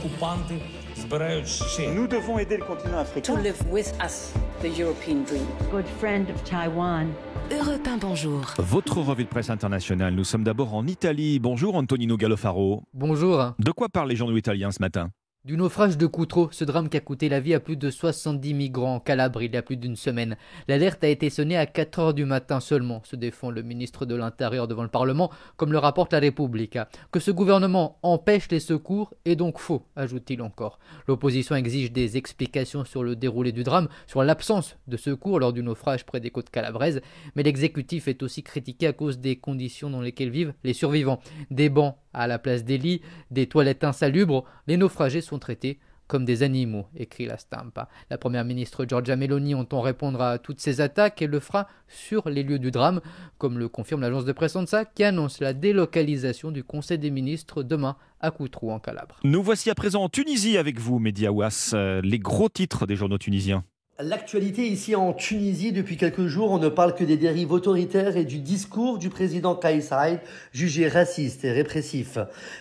окупанти збирають ще. Nous devons aider le continent to africain. live with us the European dream. good friend of Taiwan. Europe 1, bonjour. Votre revue de presse internationale. Nous sommes d'abord en Italie. Bonjour Antonino Gallofaro. Bonjour. De quoi parlent les journaux italiens ce matin Du naufrage de Coutreau, ce drame qui a coûté la vie à plus de 70 migrants en Calabre il y a plus d'une semaine. L'alerte a été sonnée à 4 heures du matin seulement, se défend le ministre de l'Intérieur devant le Parlement, comme le rapporte la République. Que ce gouvernement empêche les secours est donc faux, ajoute-t-il encore. L'opposition exige des explications sur le déroulé du drame, sur l'absence de secours lors du naufrage près des côtes calabraises, mais l'exécutif est aussi critiqué à cause des conditions dans lesquelles vivent les survivants. Des bancs à la place des lits, des toilettes insalubres, les naufragés sont traités comme des animaux, écrit la Stampa. La première ministre Giorgia Meloni entend répondre à toutes ces attaques et le fera sur les lieux du drame, comme le confirme l'agence de presse ANSA qui annonce la délocalisation du Conseil des ministres demain à Coutrou en Calabre. Nous voici à présent en Tunisie avec vous, Mediawas. Euh, les gros titres des journaux tunisiens. L'actualité ici en Tunisie, depuis quelques jours, on ne parle que des dérives autoritaires et du discours du président Kais Saied, jugé raciste et répressif.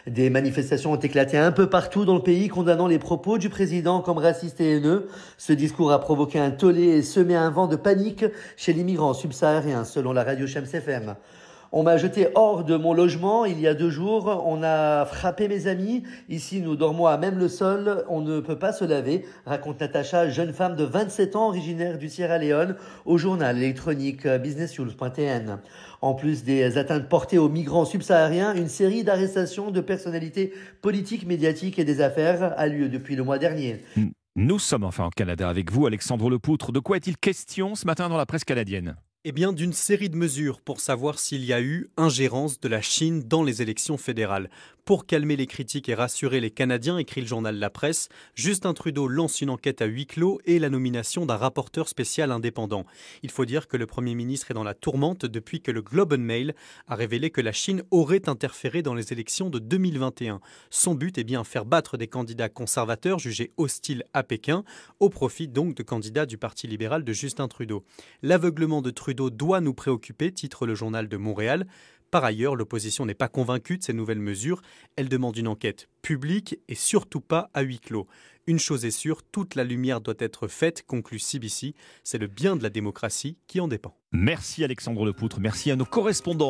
Des manifestations ont éclaté un peu partout dans le pays, condamnant les propos du président comme racistes et haineux. Ce discours a provoqué un tollé et semé un vent de panique chez les migrants subsahariens, selon la radio Shams FM. On m'a jeté hors de mon logement il y a deux jours. On a frappé mes amis. Ici, nous dormons à même le sol. On ne peut pas se laver, raconte Natacha, jeune femme de 27 ans originaire du Sierra Leone, au journal électronique businessnews.tn. En plus des atteintes portées aux migrants subsahariens, une série d'arrestations de personnalités politiques, médiatiques et des affaires a lieu depuis le mois dernier. Nous sommes enfin au Canada avec vous, Alexandre Lepoutre. De quoi est-il question ce matin dans la presse canadienne? Eh bien, d'une série de mesures pour savoir s'il y a eu ingérence de la Chine dans les élections fédérales. Pour calmer les critiques et rassurer les Canadiens, écrit le journal La Presse, Justin Trudeau lance une enquête à huis clos et la nomination d'un rapporteur spécial indépendant. Il faut dire que le Premier ministre est dans la tourmente depuis que le Globe and Mail a révélé que la Chine aurait interféré dans les élections de 2021. Son but est bien faire battre des candidats conservateurs jugés hostiles à Pékin, au profit donc de candidats du Parti libéral de Justin Trudeau. L'aveuglement de Trudeau doit nous préoccuper, titre le journal de Montréal. Par ailleurs, l'opposition n'est pas convaincue de ces nouvelles mesures. Elle demande une enquête publique et surtout pas à huis clos. Une chose est sûre, toute la lumière doit être faite, conclut CBC. C'est le bien de la démocratie qui en dépend. Merci Alexandre Lepoutre. Merci à nos correspondants.